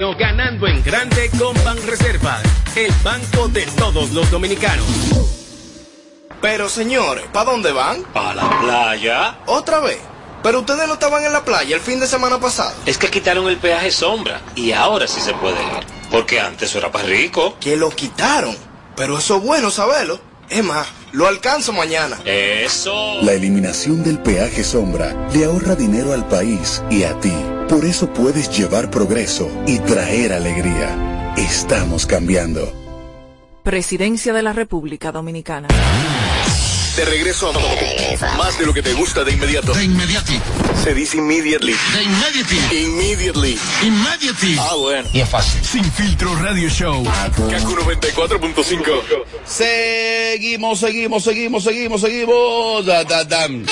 Ganando en grande con Banreservas, el banco de todos los dominicanos. Pero señores, ¿para dónde van? ¿Para la playa? ¿Otra vez? Pero ustedes no estaban en la playa el fin de semana pasado. Es que quitaron el peaje sombra y ahora sí se puede ir. Porque antes era para rico. Que lo quitaron. Pero eso es bueno saberlo. Es más, lo alcanzo mañana. Eso. La eliminación del peaje sombra le ahorra dinero al país y a ti. Por eso puedes llevar progreso y traer alegría. Estamos cambiando. Presidencia de la República Dominicana. De regreso a más de lo que te gusta de inmediato. De inmediati. Se dice immediately. De inmediati. Immediately. Immediately. Ah, bueno. Y es fácil. Sin filtro radio show. Kaku 94.5. Seguimos, seguimos, seguimos, seguimos, seguimos. Da, da, dam.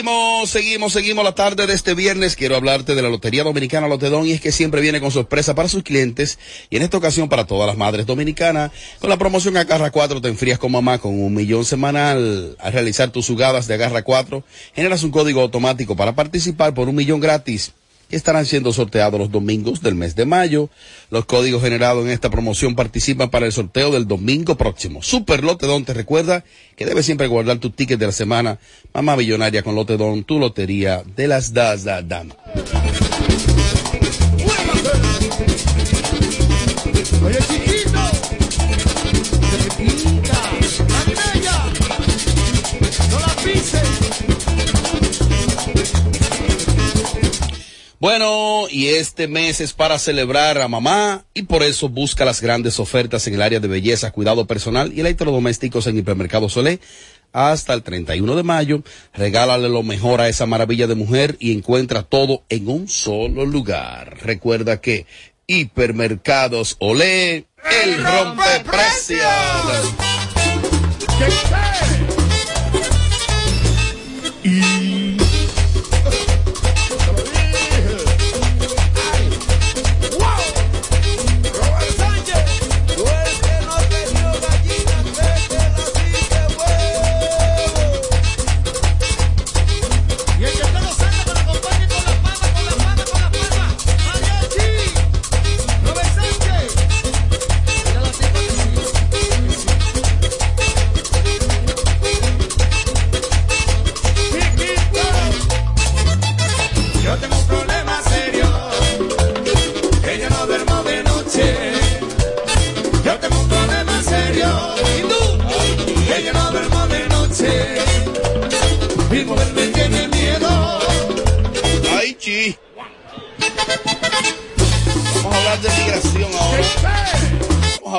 Seguimos, seguimos, seguimos la tarde de este viernes. Quiero hablarte de la Lotería Dominicana Lotedón y es que siempre viene con sorpresa para sus clientes y en esta ocasión para todas las madres dominicanas. Con la promoción Agarra 4 te enfrías con mamá con un millón semanal. Al realizar tus jugadas de Agarra 4 generas un código automático para participar por un millón gratis estarán siendo sorteados los domingos del mes de mayo. Los códigos generados en esta promoción participan para el sorteo del domingo próximo. Super Lotedón te recuerda que debes siempre guardar tu ticket de la semana. Mamá Millonaria con Lotedón, tu lotería de las das da dam. Oye, Bueno, y este mes es para celebrar a mamá y por eso busca las grandes ofertas en el área de belleza, cuidado personal y electrodomésticos en Hipermercado Solé. Hasta el 31 de mayo, regálale lo mejor a esa maravilla de mujer y encuentra todo en un solo lugar. Recuerda que Hipermercados Olé, el rompeprecios. Robert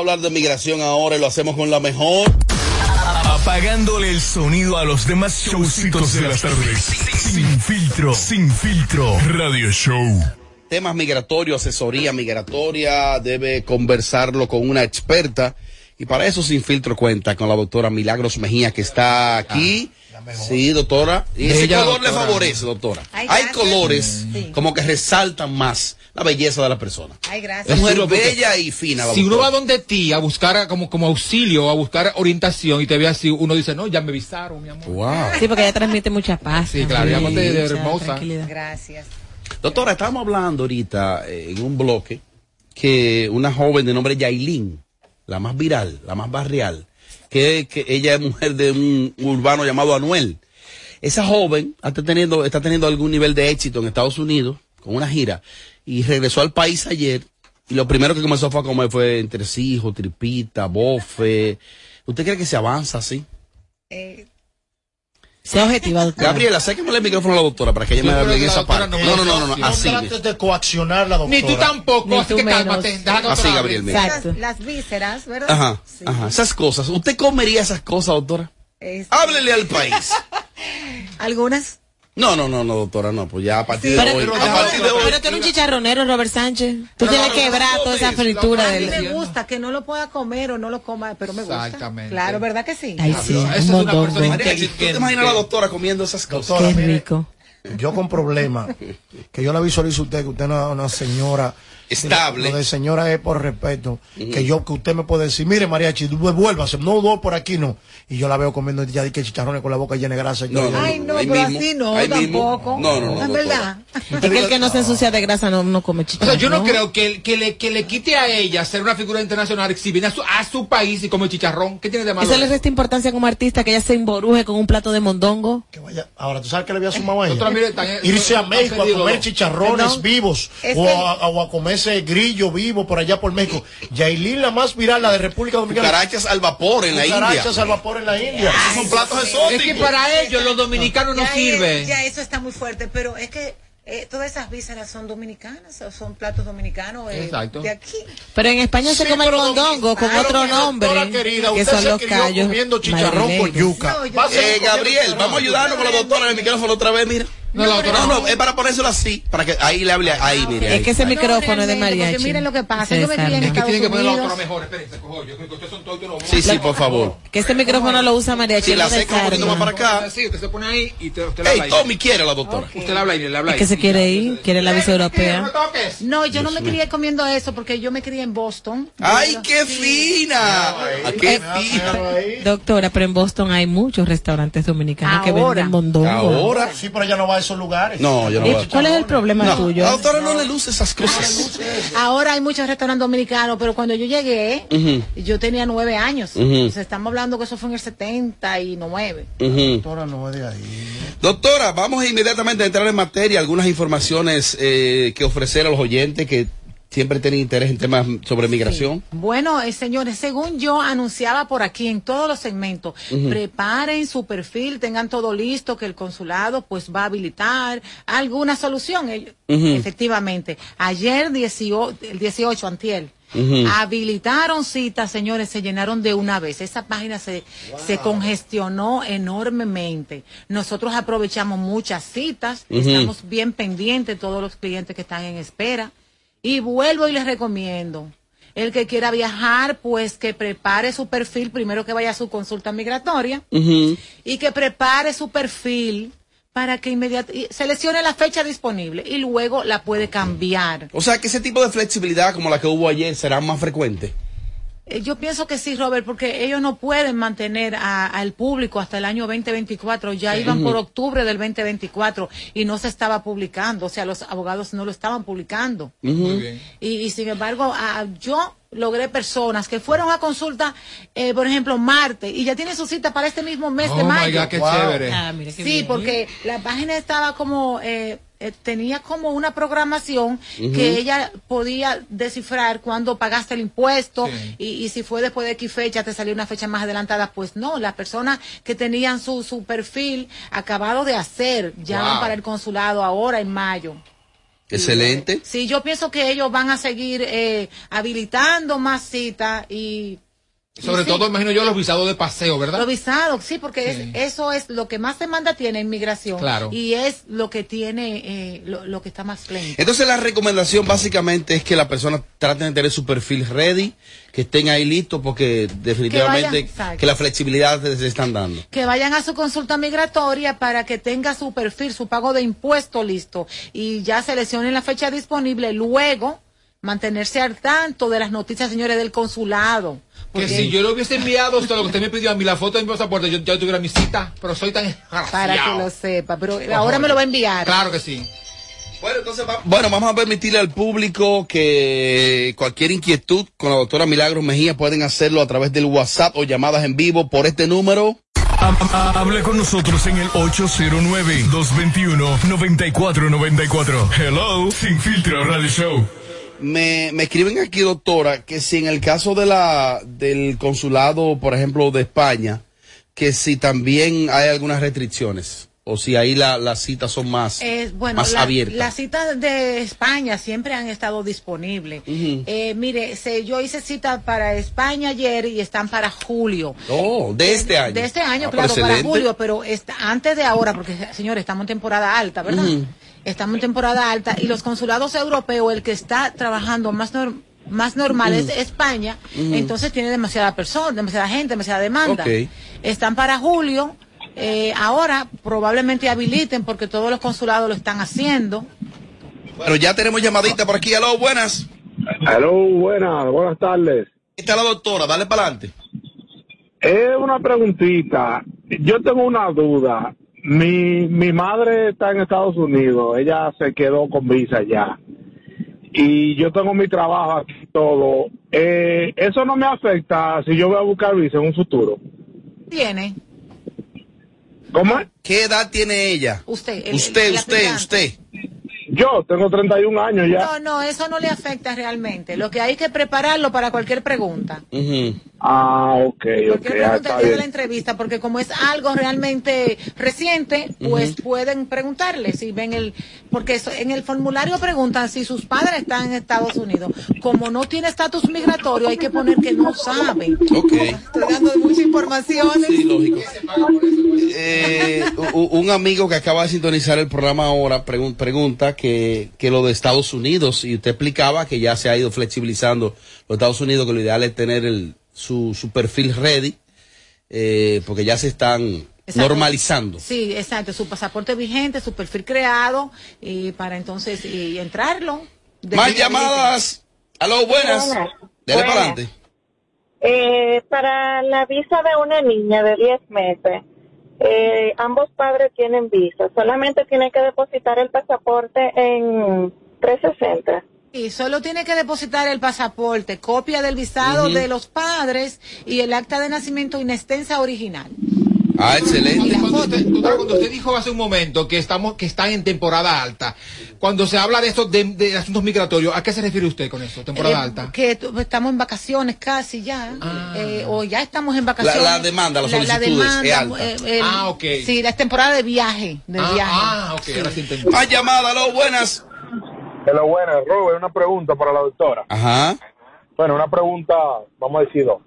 hablar de migración ahora y lo hacemos con la mejor. Apagándole el sonido a los demás showcitos de las tardes. Sin filtro, sin filtro. Radio Show. temas migratorios, asesoría migratoria, debe conversarlo con una experta. Y para eso Sin Filtro cuenta con la doctora Milagros Mejía, que está aquí Sí, doctora. Y ese color le favorece, doctora. Ay, Hay colores Sí. como que resaltan más la belleza de la persona. Ay, Es gracias. mujer bella y fina. Si uno va donde ti a buscar a- como, como auxilio, a buscar orientación y te ve así, uno dice, no, ya me visaron, mi amor. Wow. Sí, porque ella transmite mucha paz. Sí, claro, también, aparte de mucha hermosa. tranquilidad. Gracias. Doctora, estábamos hablando ahorita eh, en un bloque que una joven de nombre Yailin, la más viral, la más barrial, que, que ella es mujer de un urbano llamado Anuel. Esa joven está teniendo, está teniendo algún nivel de éxito en Estados Unidos con una gira y regresó al país ayer y lo primero que comenzó fue a comer fue entresijos, tripita, bofe. ¿Usted cree que se avanza así? Eh, Sea objetiva, doctora. Gabriela, sáqueme el micrófono a la doctora para que ella me hable en esa parte. no No, no, no, así. No trates de coaccionar la doctora. Ni tú tampoco, Ni así tú que cálmate. Así, Gabriel, mira. Exacto. las, las vísceras, ¿verdad? Ajá, Sí. ajá, esas cosas. ¿Usted comería esas cosas, doctora? Este, Háblele al país. Algunas. No, no, no, no, doctora, no, pues ya a partir Pero, de hoy. pero, A partir de hoy. pero tú eres un chicharronero, Robert Sánchez. Tú tienes que quebrar toda esa fritura A mí me gusta que no lo pueda comer o no lo coma, pero me gusta. Exactamente. Claro, ¿verdad que sí? Ay, sí, Esa un es una persona ¿tú te imaginas a la doctora comiendo esas cosas? Doctora, Qué mire, rico. Yo con problemas, que yo la visualizo a usted, que usted no es una señora Estable. Lo de señora es por respeto. Que yo, que usted me puede decir, mire Mariachi, vuélvase, no dos por aquí no. Y yo la veo comiendo ya de que chicharrones con la boca llena de grasa. No, no, Ay, no, pero mismo, así no, tampoco. No, no, no, Es verdad. Es que el que no se ensucia de grasa no, no come O chicharrón. sea, yo no creo que, que, le, que le quite a ella ser una figura internacional viene a su, a su país y come chicharrón. ¿Qué tiene de malo? Eso le resta importancia como artista que ella se emboruje con un plato de mondongo. Que vaya- Ahora, ¿tú sabes qué le había sumado a ella? Irse a México a comer chicharrones vivos o, que- a, o grillo vivo por allá por México. Yailin, la más viral, la de República Dominicana. Cucarachas al vapor en la India. al vapor en la India. Son platos Es exóticos. que para ellos los dominicanos no Ya, sirven. ya eso está muy fuerte, pero es que eh, todas esas vísceras son dominicanas, o son platos dominicanos eh, Exacto. de aquí. Pero en España se come el mondongo con otro nombre, querida, que usted son se los crió callos comiendo chicharrón con yuca. No, Eh, Gabriel, vamos a ayudarnos con la doctora en el micrófono otra vez, mira. No, la doctora No, no. no, es para ponérselo así, para que ahí le hable, ahí, mire. Es ahí. que ese No, micrófono es de mariachi. Porque miren lo que pasa, yo me. Es que Estados tienen que poner la doctora mejor. Espérense, cojo, yo creo que ustedes son todos los Sí, sí, por favor. Que ese micrófono lo usa mariachi. Si la un poquito más para acá. Sí, usted se pone ahí y te, usted le habla Ey. Tommy quiere la doctora. Usted le habla ahí, le habla Es ahí. que se quiere ir, quiere la visa europea. No, yo no me crié comiendo eso porque yo me crié en Boston. ¡Ay, qué fina! ¡Qué fina! Doctora, pero en Boston hay muchos restaurantes dominicanos que venden mondongo. Ahora. Sí, pero ella no va a esos lugares. No, yo no ¿Y voy a- ¿Cuál es el problema No, tuyo? la doctora no le luce esas cosas. Ahora hay muchos restaurantes dominicanos, pero cuando yo llegué, yo tenía nueve años. Ujú. Entonces, estamos hablando que eso fue en el 79. ujú. Doctora, no es de ahí. Doctora, vamos inmediatamente a entrar en materia, algunas informaciones eh, que ofrecer a los oyentes que siempre tienen interés en temas sobre migración. Bueno, eh, señores, según yo anunciaba por aquí en todos los segmentos, preparen su perfil, tengan todo listo, que el consulado pues va a habilitar alguna solución. Efectivamente, ayer 18, el 18, antiel, habilitaron citas, señores, se llenaron de una vez. Esa página se, se congestionó enormemente. Nosotros aprovechamos muchas citas, estamos bien pendientes todos los clientes que están en espera. Y vuelvo y les recomiendo. El que quiera viajar, pues que prepare su perfil, primero que vaya a su consulta migratoria y que prepare su perfil para que inmediatamente seleccione la fecha disponible y luego la puede cambiar. O sea, que ese tipo de flexibilidad como la que hubo ayer será más frecuente. Eh, Yo pienso que sí, Robert, porque ellos no pueden mantener a- al público hasta el año 2024. Ya iban por octubre del 2024 y no se estaba publicando. O sea, los abogados no lo estaban publicando. Muy bien. Y, y sin embargo, a- yo logré personas que fueron a consulta, eh, por ejemplo, martes, y ya tienen su cita para este mismo mes de Oh my mayo. God, qué Wow. chévere. Ah, mira qué Sí, bien. porque la página estaba como, eh, eh, tenía como una programación que ella podía descifrar cuando pagaste el impuesto Sí. y, y si fue después de X fecha, te salió una fecha más adelantada. Pues no, las personas que tenían su, su perfil acabado de hacer, ya Wow. van para el consulado ahora en mayo. Excelente. Sí, yo pienso que ellos van a seguir eh, habilitando más citas y Sobre Sí. todo, imagino yo, los visados de paseo, ¿verdad? Los visados, sí, porque es- eso es lo que más demanda tiene en migración. Claro. Y es lo que tiene, eh, lo, lo que está más lento. Entonces la recomendación básicamente es que las personas traten de tener su perfil ready, que estén ahí listos porque definitivamente vayan, que, la flexibilidad se están dando. Que vayan a su consulta migratoria para que tenga su perfil, su pago de impuesto listo y ya seleccionen la fecha disponible. Luego, mantenerse al tanto de las noticias, señores, del consulado. Que Porque- si yo le hubiese enviado usted lo que usted me pidió a mí, la foto de mi pasaporte, yo ya tuviera mi cita, pero soy tan Para que lo sepa, pero Por ahora favor. me lo va a enviar. Claro que sí. Bueno, entonces va- Bueno, vamos a permitirle al público que cualquier inquietud con la doctora Milagros Mejía pueden hacerlo a través del WhatsApp o llamadas en vivo por este número. Ha- ha- Habla con nosotros en el 809-221-9494. Hello, Sin Filtro Radio Show. Me, me escriben aquí, doctora, que si en el caso de la del consulado, por ejemplo, de España, que si también hay algunas restricciones o si ahí la- las citas son más, Eh, bueno, más la- abiertas. las citas de España siempre han estado disponibles. Eh, mire, se, yo hice cita para España ayer y están para julio. Oh, de este año. De este año, Ah, claro, para julio, pero está, antes de ahora, porque señores, estamos en temporada alta, ¿verdad? Estamos en temporada alta y los consulados europeos, el que está trabajando más nor- más normal es Ujú. España, Ujú. entonces tiene demasiada persona, demasiada gente, demasiada demanda. Están para julio, eh, ahora probablemente habiliten porque todos los consulados lo están haciendo. Bueno, ya tenemos llamadita por aquí. Aló, buenas. Aló, buenas, buenas tardes. Está la doctora, dale para adelante. Es una preguntita. Yo tengo una duda. Mi, mi madre está en Estados Unidos. Ella se quedó con visa ya. Y yo tengo mi trabajo aquí y todo. Eh, eso no me afecta si yo voy a buscar visa en un futuro. Tiene ¿Cómo? ¿Qué edad tiene ella? usted. el- usted, el usted, aplicante. usted. Yo tengo 31 años ya. No, no, eso no le afecta realmente. Lo que hay que prepararlo para cualquier pregunta. Ah, ok, ok. Cualquier ah, pregunta de la entrevista, porque como es algo realmente reciente, pues pueden preguntarle si ven el, porque eso, en el formulario preguntan si sus padres están en Estados Unidos. Como no tiene estatus migratorio, hay que poner que no saben. Ok. Estoy dando muchas informaciones. Sí, lógico. Eh, un amigo que acaba de sintonizar el programa ahora pregun- pregunta que, que lo de Estados Unidos, y usted explicaba que ya se ha ido flexibilizando los Estados Unidos, que lo ideal es tener el, su, su perfil ready, eh, porque ya se están Exacto. normalizando. Sí, exacto, su pasaporte vigente, su perfil creado, y para entonces y entrarlo. Más llamadas. Aló, buenas. Buenas. Dele para adelante. Eh, para la visa de una niña de 10 meses, eh, ambos padres tienen visa. Solamente tiene que depositar el pasaporte en 360. Y solo tiene que depositar el pasaporte, copia del visado de los padres y el acta de nacimiento inextensa original. Ah, excelente. Cuando usted, doctora, cuando usted dijo hace un momento que estamos que están en temporada alta, cuando se habla de esto de, de asuntos migratorios, ¿a qué se refiere usted con eso? Temporada Eh, alta. Que tu- estamos en vacaciones casi ya, eh, o ya estamos en vacaciones. La- la demanda, las solicitudes, es alta. el- Ah, ok. Sí, la temporada de viaje, de Ah, viaje. ah, ok, ahora sí entendí. Más llamadas, aló, buenas. Hello, buenas. Robert, una pregunta para la doctora. Ajá. Bueno, una pregunta, vamos a decir dos.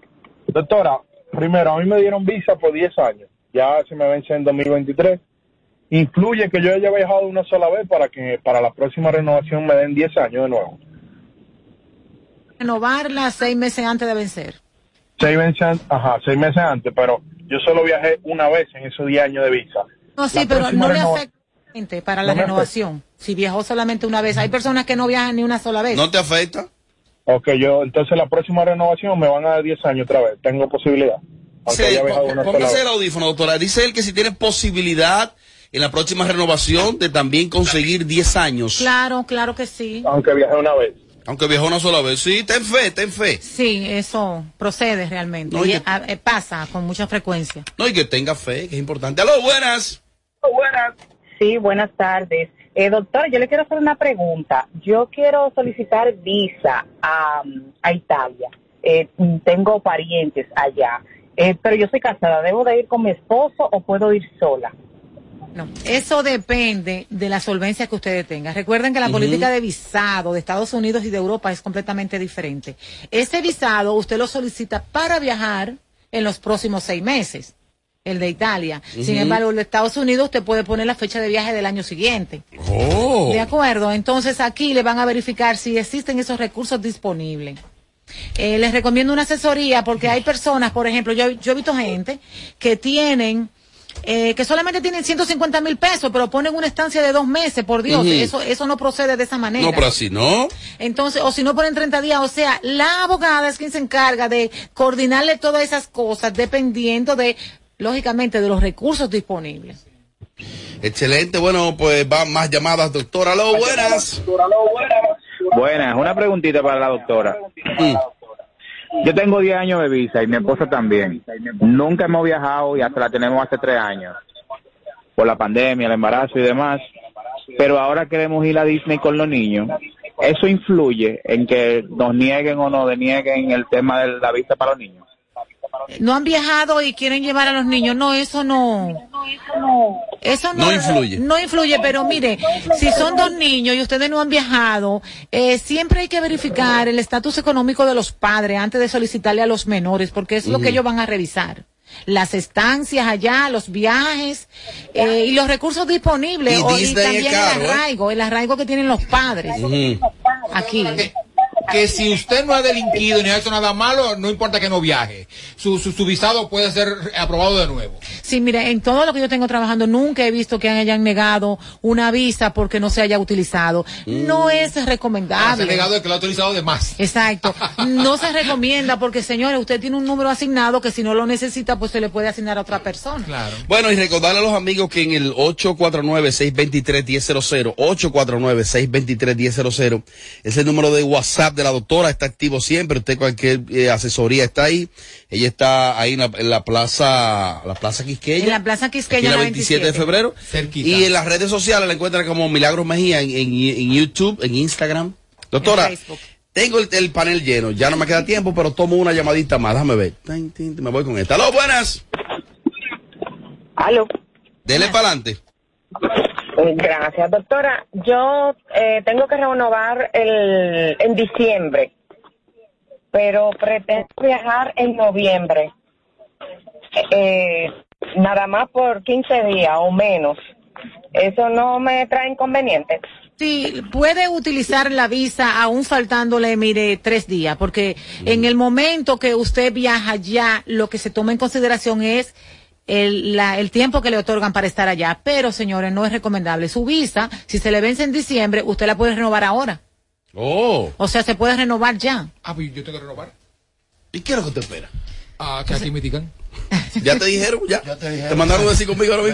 Doctora, primero, a mí me dieron visa por 10 años. Ya se me vence en 2023. Influye que yo haya viajado una sola vez para que para la próxima renovación me den 10 años de nuevo. Renovarla seis meses antes de vencer. Seis, meses, ajá, seis meses antes, pero yo solo viajé una vez en esos 10 años de visa. No, sí, La pero no le afecta para la No renovación. Si viajó solamente una vez, hay personas que no viajan ni una sola vez. ¿No te afecta? Ok, yo, entonces la próxima renovación me van a dar 10 años otra vez. Tengo posibilidad. Sola póngase el audífono, doctora. Dice él que si tiene posibilidad en la próxima renovación de también conseguir 10 años. Claro, claro que sí. Aunque viajé una vez. Aunque viajó una sola vez. Sí, ten fe, ten fe. Sí, eso procede realmente. No, Y, y- a- eh, pasa con mucha frecuencia. No, y que tenga fe, que es importante. Aló, buenas. Buenas. Sí, buenas tardes. Eh, doctora, yo le quiero hacer una pregunta. Yo quiero solicitar visa a, a Italia. Eh, tengo parientes allá. Eh, pero yo soy casada. ¿Debo de ir con mi esposo o puedo ir sola? No, eso depende de la solvencia que ustedes tengan. Recuerden que la política de visado de Estados Unidos y de Europa es completamente diferente. Ese visado usted lo solicita para viajar en los próximos seis meses, el de Italia. Sin embargo, el de Estados Unidos usted puede poner la fecha de viaje del año siguiente. Oh. De acuerdo, entonces aquí le van a verificar si existen esos recursos disponibles. Eh, les recomiendo una asesoría porque hay personas, por ejemplo, yo, yo he visto gente que tienen, eh, que solamente tienen 150 mil pesos, pero ponen una estancia de dos meses, por Dios, eso, eso no procede de esa manera. No, pero así no. Entonces, o si no ponen 30 días, o sea, la abogada es quien se encarga de coordinarle todas esas cosas dependiendo de, lógicamente, de los recursos disponibles. Excelente. Bueno, pues van más llamadas, doctora. Aló, buenas. Buenas, una preguntita para la doctora. Yo tengo 10 años de visa y mi esposa también. Nunca hemos viajado y hasta la tenemos hace 3 años. Por la pandemia, el embarazo y demás. Pero ahora queremos ir a Disney con los niños. ¿Eso influye en que nos nieguen o no denieguen el tema de la visa para los niños? No han viajado y quieren llevar a los niños. No, eso no. Eso no, No influye. No influye, pero mire, si son dos niños y ustedes no han viajado, eh, siempre hay que verificar el estatus económico de los padres antes de solicitarle a los menores, porque es lo que ellos van a revisar. Las estancias allá, los viajes eh, y los recursos disponibles. Y o- es también caro, el ¿eh? arraigo, el arraigo que tienen los padres. Aquí. Que si usted no ha delinquido ni ha hecho nada malo, no importa que no viaje. Su, su, su visado puede ser aprobado de nuevo. Sí, mire, en todo lo que yo tengo trabajando, nunca he visto que hayan negado una visa porque no se haya utilizado. No es Ah, se recomendable. ha negado de que lo ha utilizado de más. Exacto. No se recomienda porque, señores, usted tiene un número asignado que si no lo necesita, pues se le puede asignar a otra persona. Claro. Bueno, y recordarle a los amigos que en el 849-623-1000, 849-623-1000, es el número de WhatsApp de la doctora, está activo siempre, usted cualquier eh, asesoría está ahí, ella está ahí en la, en la plaza, la plaza Quisqueya. En la Plaza Quisqueya, la la 27 de 27. febrero. Cerquita. Y en las redes sociales la encuentran como Milagros Mejía en, en- en YouTube, en Instagram. Doctora, tengo el, el panel lleno, ya no me queda tiempo, pero tomo una llamadita más, déjame ver. Me voy con esta. Aló, buenas. Aló. Dele para adelante. Gracias, doctora. Yo eh, tengo que renovar el, en diciembre, pero pretendo viajar en noviembre. Eh, nada más por 15 días o menos. ¿Eso no me trae inconveniente? Sí, puede utilizar la visa aún faltándole, mire, tres días, porque en el momento que usted viaja ya, lo que se toma en consideración es el, la- el tiempo que le otorgan para estar allá. Pero, señores, no es recomendable. Su visa, si se le vence en diciembre, usted la puede renovar ahora. Oh. O sea, se puede renovar ya. Ah, pues yo tengo que renovar. ¿Y qué es lo que te espera? Ah, que aquí me digan. ¿Ya te dijeron? ¿Ya? te, mandaron a decir conmigo ahora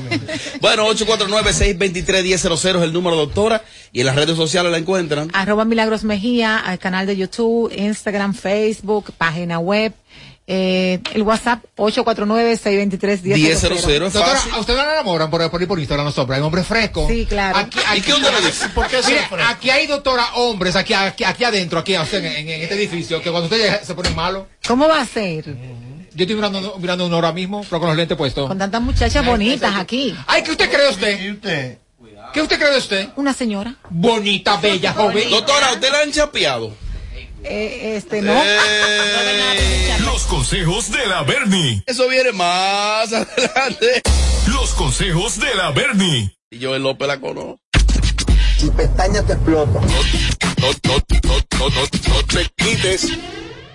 mismo? bueno, 849-623-1000 es el número, doctora. Y en las redes sociales la encuentran. Arroba Milagros Mejía, al canal de YouTube, Instagram, Facebook, página web, eh, el WhatsApp 849-623-1000. Doctora, ¿a usted la enamoran por, por ir por Instagram los hombres? Hay hombres frescos. Sí, claro. Aquí, aquí, ¿Y qué usted le dice? ¿Por qué Mire, aquí hay, doctora, hombres aquí, aquí, aquí adentro, aquí, o sea, en, en- en este edificio, que cuando usted llega se ponen malos. ¿Cómo va a ser? Yo estoy mirando, mirando uno ahora mismo, pero con los lentes puestos. Con tantas muchachas bonitas aquí. Ay, ¿qué usted cree usted? ¿Qué usted cree de usted? Una señora. Bonita, bella, joven. Doctora, ¿usted la han chapeado? Eh, este, no. Los consejos de la Bernie. Eso viene más adelante. Los consejos de la Bernie. Y yo el López la conozco. Si pestañas te no, no, no, no, no te quites.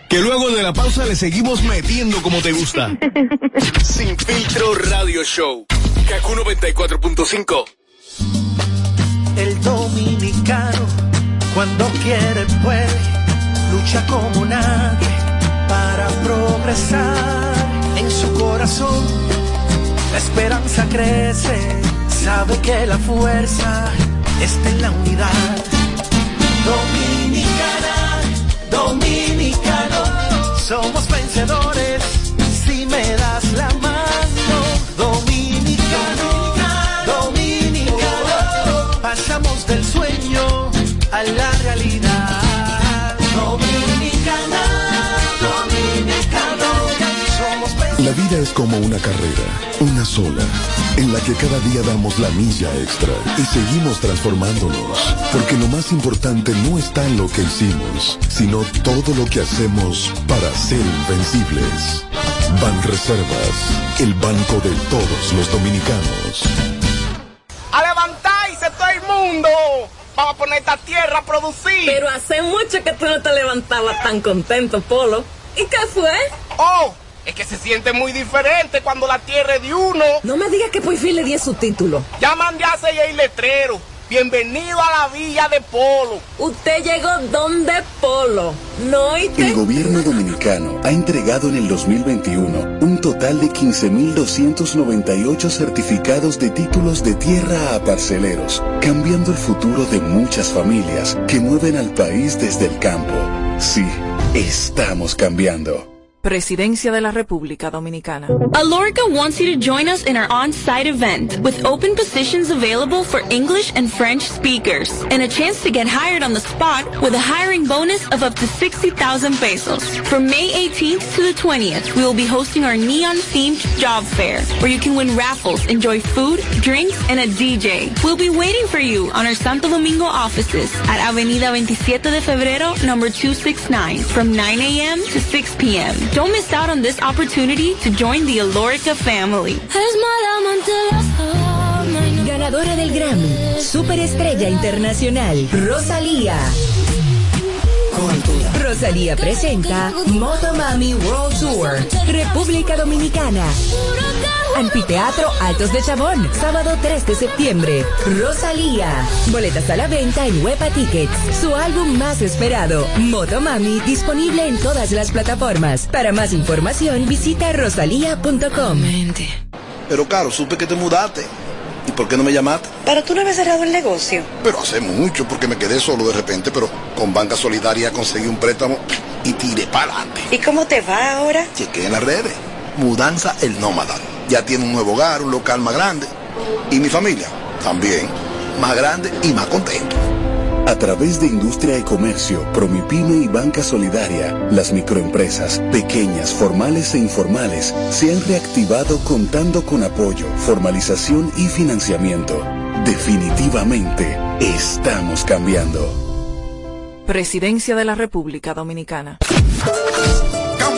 Que luego de la pausa le seguimos metiendo como te gusta. Sin filtro radio show. Kaku 94.5. El dominicano, cuando quiere, puede, como nadie para progresar. En su corazón, la esperanza crece, sabe que la fuerza está en la unidad. Dominicana, dominicano, somos vencedores si me das la mano. Dominicano, dominicano, pasamos del sueño a la es como una carrera, una sola, en la que cada día damos la milla extra y seguimos transformándonos, porque lo más importante no está en lo que hicimos, sino todo lo que hacemos para ser invencibles. Ban Reservas, el banco de todos los dominicanos. A levantarse todo el mundo. Vamos a poner esta tierra a producir. Pero hace mucho que tú no te levantabas tan contento, Polo. ¿Y qué fue? Oh, es que se siente muy diferente cuando la tierra es de uno. No me digas que por fin le di su título. Ya mandé a hacer el letrero. Bienvenido a la villa de Polo. Usted llegó donde Polo, ¿no? ¿Y El gobierno dominicano ha entregado en el 2021 un total de 15.298 certificados de títulos de tierra a parceleros, cambiando el futuro de muchas familias que mueven al país desde el campo. Sí, estamos cambiando. Presidencia de la República Dominicana. Alorica wants you to join us in our on-site event with open positions available for English and French speakers and a chance to get hired on the spot with a hiring bonus of up to 60,000 pesos. From May 18th to the 20th, we will be hosting our neon-themed job fair where you can win raffles, enjoy food, drinks, and a DJ. We'll be waiting for you on our Santo Domingo offices at Avenida 27 de Febrero, number 269 from 9 a.m. to 6 p.m. Don't miss out on this opportunity to join the Alorica family. Ganadora del Grammy, Superestrella Internacional, Rosalía. Rosalía presenta Motomami World Tour, República Dominicana. Anfiteatro Altos de Chabón, sábado 3 de septiembre. Rosalía. Boletas a la venta en Huepa Tickets. Su álbum más esperado, Motomami, disponible en todas las plataformas. Para más información, visita rosalía.com. Pero Caro, supe que te mudaste. ¿Y por qué no me llamaste? Pero tú no habías cerrado el negocio. Pero hace mucho, porque me quedé solo de repente, pero con Banca Solidaria conseguí un préstamo y tiré para adelante. ¿Y cómo te va ahora? Chequé en las redes. Mudanza el Nómada. Ya tiene un nuevo hogar, un local más grande. Y mi familia también. Más grande y más contento. A través de Industria y Comercio, Promipyme y Banca Solidaria, las microempresas, pequeñas, formales e informales, se han reactivado contando con apoyo, formalización y financiamiento. Definitivamente, estamos cambiando. Presidencia de la República Dominicana.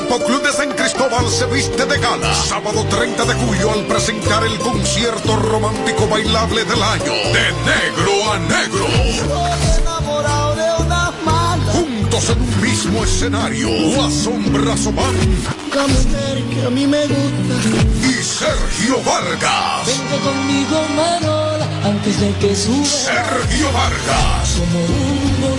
Campo Club de San Cristóbal se viste de gala. Sábado 30 de julio al presentar el concierto romántico bailable del año. De negro a negro. Juntos en un mismo escenario. La mujer que a mí me gusta. y Sergio Vargas. Vente conmigo, Marola, antes de que suba. Sergio Vargas. Como un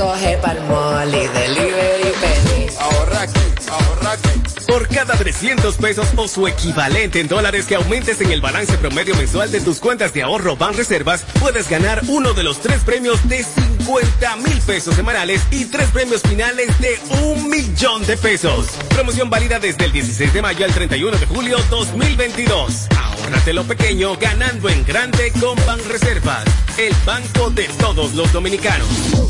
coger palmol y delivery penis. Ahorra aquí, ahorra aquí. Por cada 300 pesos o su equivalente en dólares que aumentes en el balance promedio mensual de tus cuentas de ahorro Ban Reservas, puedes ganar uno de los tres premios de 50 mil pesos semanales y tres premios finales de un millón de pesos. Promoción válida desde el 16 de mayo al 31 de julio 2022. Ahórrate lo pequeño ganando en grande con Ban Reservas, el banco de todos los dominicanos.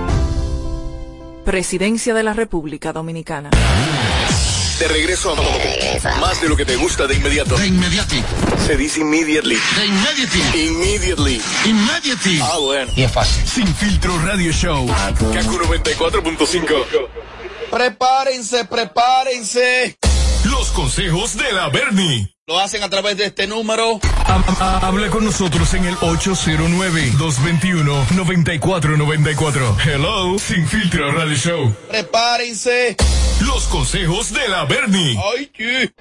Presidencia de la República Dominicana. De regreso a más de lo que te gusta de inmediato. De inmediati. Se dice immediately. De inmediati. Immediately. Immediati. Ah, bueno. Y es fácil. Sin filtro radio show. Kaku 94.5. Prepárense, prepárense. Los consejos de la Bernie. Lo hacen a través de este número. Habla con nosotros en el 809-221-9494. Hello, Sin Filtro Radio Show. Prepárense. Los consejos de la Bernie. Ay, qué.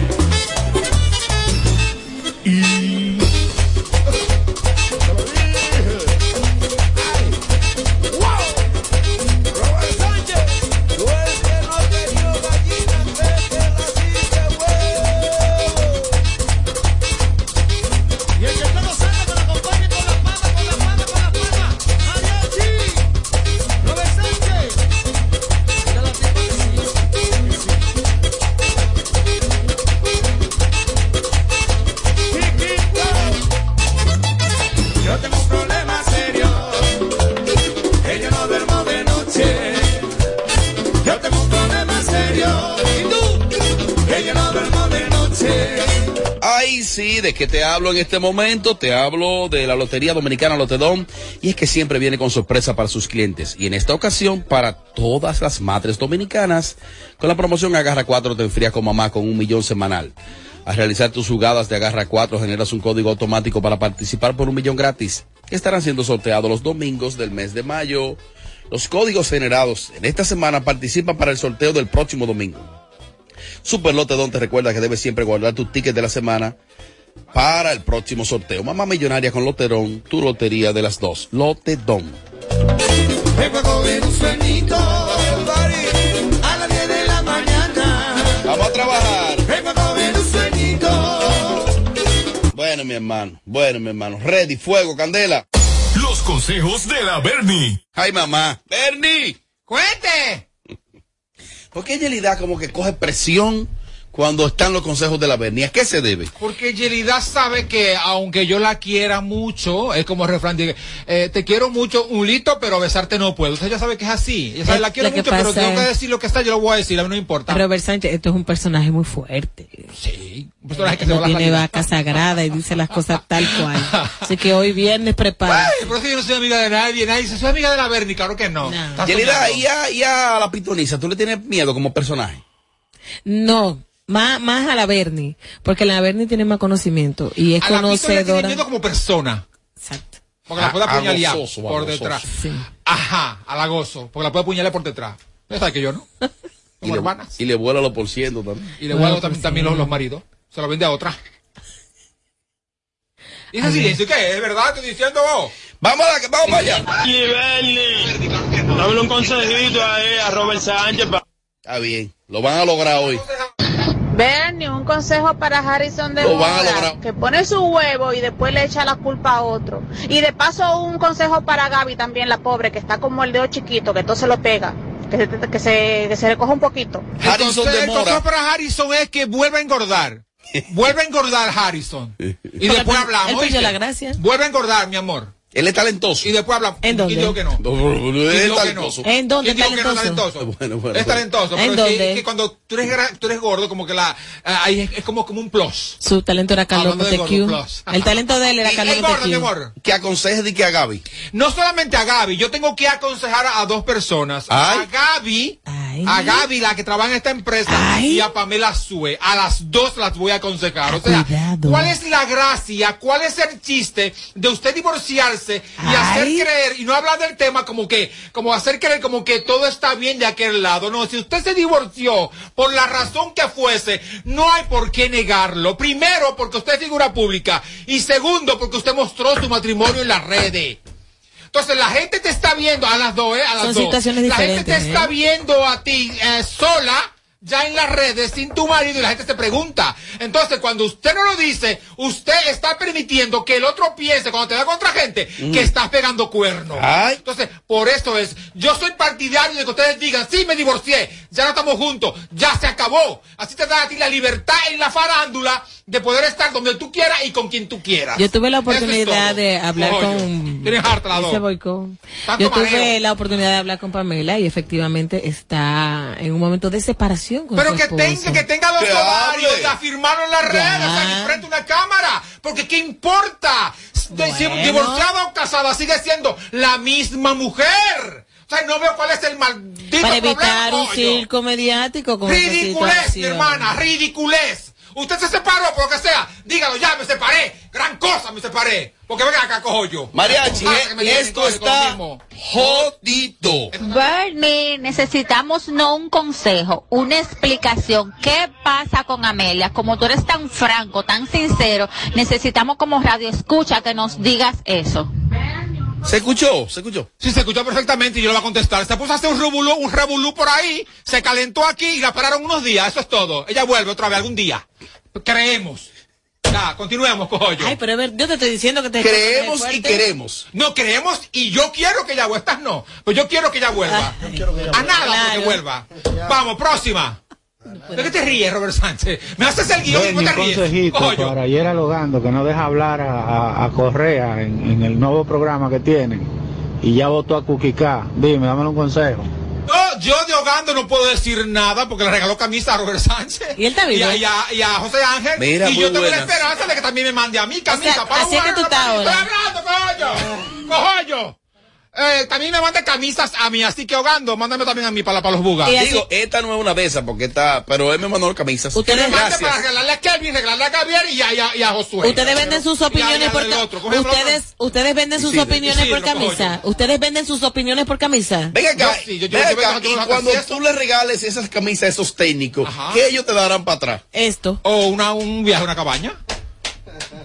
Y... ¿de qué te hablo en este momento? Te hablo de la Lotería Dominicana Lotedom y es que siempre viene con sorpresa para sus clientes y en esta ocasión para todas las madres dominicanas con la promoción Agarra 4 te enfrías con mamá con un millón semanal. Al realizar tus jugadas de Agarra 4 generas un código automático para participar por un millón gratis que estarán siendo sorteados los domingos del mes de mayo. Los códigos generados en esta semana participan para el sorteo del próximo domingo. Super Lotedón te recuerda que debes siempre guardar tus tickets de la semana para el próximo sorteo. Mamá Millonaria con Loterón, tu lotería de las dos. Lotedón. Vengo a comer un sueñito a las 10 de la mañana. Vamos a trabajar. Bueno, mi hermano. Bueno, mi hermano. Ready, fuego, candela. Los consejos de la Bernie. Ay, mamá. Bernie. ¡Cuente! ¿Por qué Yelida como que coge presión cuando están los consejos de la Bernie? ¿A qué se debe? Porque Yelida sabe que aunque yo la quiera mucho, es como el refrán, dice, eh, te quiero mucho, un lito, pero besarte no puedo. Usted ya sabe que es así. Ella sabe, Lo- la quiero mucho, pero tengo que decir lo que está, yo lo voy a decir, a mí no me importa. Robert Sánchez, esto es un personaje muy fuerte. Sí, un personaje que se no va a la tiene realidad. vaca sagrada y dice las cosas tal cual. Así que hoy viernes prepara. Ay, por eso yo no soy amiga de nadie, nadie dice, soy amiga de la Bernie, claro que no. Yelida, soñando. y a, y a la pitoniza, ¿tú le tienes miedo como personaje? No, más, más a la Bernie, porque la Bernie tiene más conocimiento y es A la conocedora. miedo como persona. Exacto. Porque la puede A- a apuñalear gozoso, a por detrás. Sí. Ajá, a la gozo, porque la puede apuñalar por detrás. Ya sabes que yo, ¿no? Y Como le, hermanas. y le vuela los por ciento también. Y le guardo también, también los, los maridos. Se lo vende a otra. ¿Y ese silencio qué? ¿Es verdad? Estoy diciendo vos. Vamos, a, vamos para allá. Dame un consejito ahí a Robert Sánchez. Está bien, lo van a lograr hoy. Bernie, un consejo para Harrison de Lo que pone su huevo y después le echa la culpa a otro. Y de paso un consejo para Gaby también, la pobre, que está como el dedo chiquito, que todo se lo pega, que se, que se, que se recoja un poquito. Entonces, el consejo para Harrison es que vuelva a engordar. Vuelve a engordar Harrison. Y después hablamos. él la gracia. Vuelve a engordar, mi amor. Él es talentoso. Y después hablamos. ¿En dónde? ¿Quién dijo que no? Él ¿Quién es talentoso. ¿En dónde ¿Quién dijo que no es talentoso? talentoso? Bueno, bueno, es talentoso. ¿En Pero es que, dónde? es que cuando tú eres, tú eres gordo, como que la. ah, ahí es, es como, como un plus. Su talento era Carlos Hablando de Montecu. El talento de él era Carlos es gordo, mi Montecu. amor. Que aconseje de que a Gaby. No solamente a Gaby, yo tengo que aconsejar a, a dos personas. Ay. A Gaby, Ay. a Gaby, la que trabaja en esta empresa, Ay. y a Pamela Sue. A las dos las voy a aconsejar. O sea, Cuidado. ¿cuál es la gracia, cuál es el chiste de usted divorciarse y hacer creer, y no hablar del tema como que, como hacer creer como que todo está bien de aquel lado? No, si usted se divorció por la razón que fuese, no hay por qué negarlo. Primero, porque usted es figura pública. Y segundo, porque usted mostró su matrimonio en las redes. Entonces la gente te está viendo a las dos, ¿eh? A las Son dos. situaciones La gente te está ¿eh? viendo a ti eh, sola, ya en las redes, sin tu marido, y la gente te pregunta. Entonces, cuando usted no lo dice, usted está permitiendo que el otro piense, cuando te da contra gente, que estás pegando cuernos. Ay. Entonces, por eso es, yo soy partidario de que ustedes digan, sí, me divorcié, ya no estamos juntos, ya se acabó. Así te da a ti la libertad en la farándula de poder estar donde tú quieras y con quien tú quieras. Yo tuve la es oportunidad de hablar Ojo, con. Tienes harta la Yo tuve mareo. la oportunidad de hablar con Pamela y efectivamente está en un momento de separación con Pero su que tenga, que tenga dos Que ovarios, afirmarlo en las redes, aquí frente a una cámara. Porque ¿qué importa? De- si Bueno. divorciada o casada sigue siendo la misma mujer. O O sea, no veo cuál es el maldito Para problema, evitar un coño. circo mediático con Ridiculez, mi hermana, ridiculez. Usted se separó por lo que sea. Dígalo ya, me separé. Gran cosa, me separé. Porque venga acá, cojo yo. Mariachi, Ah, eh, esto está lo jodito. Bernie, necesitamos no un consejo, una explicación. ¿Qué pasa con Amelia? Como tú eres tan franco, tan sincero, necesitamos como radio escucha que nos digas eso. ¿Se escuchó? ¿Se escuchó? Sí, se escuchó perfectamente y yo le voy a contestar. Se puso a hacer un revolú, un revolú por ahí, se calentó aquí y la pararon unos días, eso es todo. Ella vuelve otra vez algún día. Creemos. Ya, continuemos, cojo yo. Ay, pero es ver- yo te estoy diciendo que te Creemos y queremos. No creemos y yo quiero que ella vuelva. Estas no. Pues yo quiero que ella vuelva. A nada porque vuelva. Vamos, próxima. ¿De qué te ríes, Robert Sánchez? Me haces el guion y no te ríes. consejito Cojo yo. para ayer alogando que no deja hablar a, a- a Correa en, en el nuevo programa que tienen y ya votó a Cuquicá. Dime, dame un consejo. No, puedo decir nada porque le regaló camisa a Robert Sánchez. ¿Y él está vivo? Y a, y a- y a José Ángel. Mira, y yo tengo la buenas. esperanza de que también me mande a mí camisa. sea, para así es que jugar tú estás ahora. Estoy hablando, coño. Coño. Eh, también me manda camisas a mí, así que ahogando, mándame también a mí para, para los bugas. Digo, esta no es una de esas porque está, pero él me mandó camisas. Que me mande para Gracias. regalarle a Kelvin, regalarle a Gabriel y a, y a, y a Josué. Ustedes venden sus opiniones por ustedes ustedes venden sus opiniones por camisa. Ustedes venden sus opiniones por camisa. Ven acá, Yo sí, yo- yo- ven yo veo acá, y cuando tú le regales esas camisas a esos técnicos, ¿qué ellos te darán para atrás? Esto. O una, un viaje a una cabaña.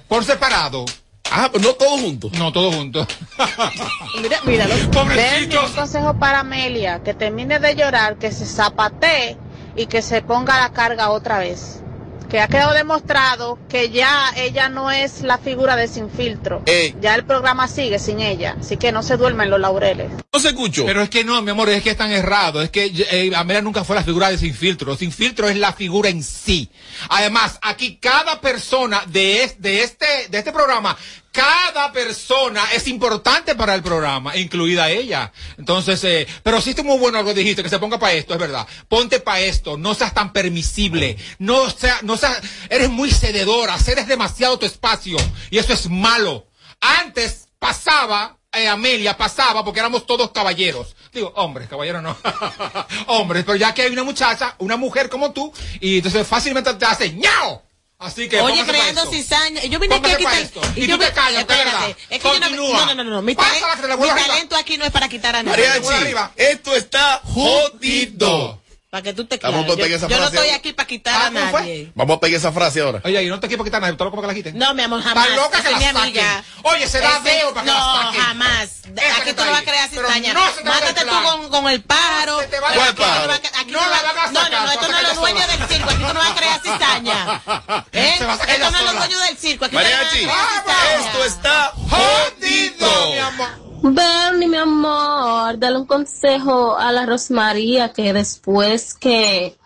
Por separado. Ah, pero no todos juntos. No todos juntos. Mira, míralo. Pobrecitos. Un consejo para Amelia, que termine de llorar, que se zapatee y que se ponga la carga otra vez. Que ha quedado demostrado que ya ella no es la figura de Sin Filtro. Ya el programa sigue sin ella. Así que no se duerma en los laureles. No se escuchó. Pero es que no, mi amor, es que están errados. Es que eh, Amelia nunca fue la figura de Sin Filtro. Sin Filtro es la figura en sí. Además, aquí cada persona de, es- de, este, de este programa, cada persona es importante para el programa, incluida ella. Entonces, eh, pero sí está muy bueno algo que dijiste, que se ponga para esto, es verdad. Ponte para esto, no seas tan permisible. No sea, no seas, eres muy cededora, cedes demasiado tu espacio. Y eso es malo. Antes pasaba, eh, Amelia pasaba porque éramos todos caballeros. Digo, hombres, caballeros no. hombres, pero ya que hay una muchacha, una mujer como tú, y entonces fácilmente te hace ñao. Así que Oye, creando cizaña. Yo vine aquí a quitar. Y yo tú te vi- callas, espérate, verdad. Es que yo no, no, no, no. Mi, Pásala, te mi talento aquí no es para quitar a nadie. Mariachi, esto está jodido. Para que tú te Vamos a clares. Yo, pegar esa yo no estoy aquí para quitar a ¿cómo fue? nadie. Vamos a pegar esa frase ahora. Oye, yo no te quiero quitar nada, todo como que la quiten. No, mi amor, jamás. Está loca que la saquen. Oye, se da Ese- dedo para que no, la saquen. jamás. Esa Aquí tú no vas a crear cizaña. no a Mátate tú con, con el pájaro. a Aquí ¿Cuál tú no pájaro? a- aquí No tú la van a No, no, sacar, no, esto tú no es a los dueños sacar del circo. Aquí tú no vas a crear cizaña. ¿Eh? A sacar Esto no es los dueños del circo. Aquí Mariachi, tú no a esto está jodido. mi amor. Bernie, mi amor, dale un consejo a la Rosmaría que después que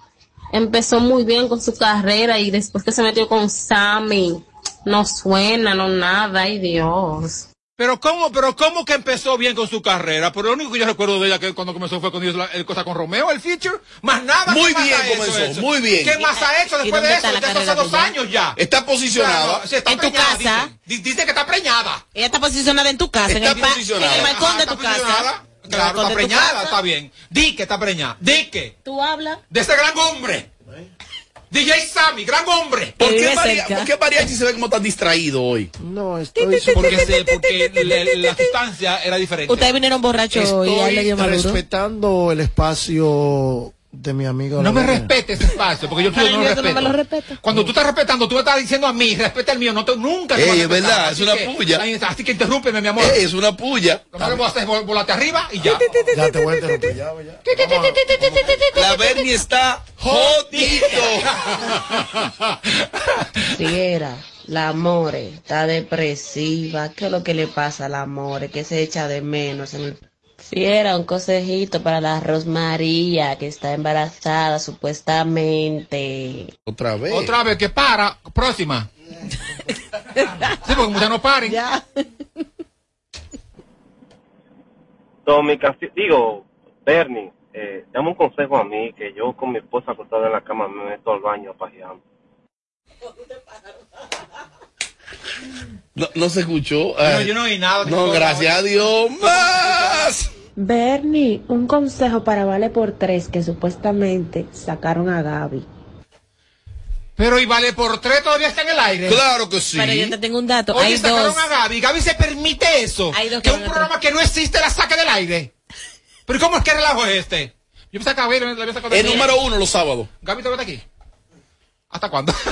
empezó muy bien con su carrera y después que se metió con Sammy, no suena, no nada, ay Dios. Pero cómo, pero cómo que empezó bien con su carrera. Pero lo único que yo recuerdo de ella que cuando comenzó fue cuando hizo la- el cosa con Romeo, el feature. Más nada. Muy ¿qué más bien comenzó, eso? muy bien. ¿Qué más ha hecho ¿Y después de eso? Ya hace dos años ya. Está posicionada. Claro, está En tu casa. Dice, Di- dice que está preñada. Ella está posicionada en tu casa, en Está el, pa- en posicionada. el balcón de tu casa. posicionada. Claro, está preñada, está bien. Di que está preñada. Di que. Tú hablas. De ese gran hombre. DJ Sammy, gran hombre. ¿Por qué, vive Maria- cerca. ¿Por qué Mariachi se ve como tan distraído hoy? No, estoy Porque, se- porque la, la sustancia era diferente. Ustedes vinieron borrachos y le dio respetando el espacio de mi amigo. No me respete ese espacio, porque yo no tú no me respeto. lo respetas. Cuando tú estás respetando, tú me estás diciendo a mí, respeta el mío, no te, nunca te Ey, voy a es verdad, es una que- puya. Así que interrúmpeme, mi amor. Ey, es una puya. Lo que puedo hacer es vol- volarte arriba y ya. Ya te voy a interrumpir. Ya, ya. La Bernie está jodido. Fiera, la More está depresiva. ¿Qué es lo que le pasa a la More? Que se echa de menos en el... Fiera, un consejito para la Rosmaría que está embarazada supuestamente. Otra vez. Otra vez que para, próxima. Sí, porque muchas no paren. Tommy Castillo, digo, Bernie, eh, dame un consejo a mí, que yo con mi esposa acostada en la cama me meto al baño a pajearme. No, no se escuchó. No, Ay. yo no oí nada. No, gracias a Dios. Más. Bernie, un consejo para Vale por tres que supuestamente sacaron a Gaby. Pero y vale por tres todavía está en el aire. Claro que sí. Pero yo te tengo un dato. Oye, Hay sacaron dos. a Gaby. Gaby se permite eso. Hay dos que que un programa que no existe la saque del aire. Pero ¿y ¿cómo es que relajo es este? Yo pensaba que a Gaby sacado El número uno los sábados. Gaby todavía está aquí. ¿Hasta cuándo?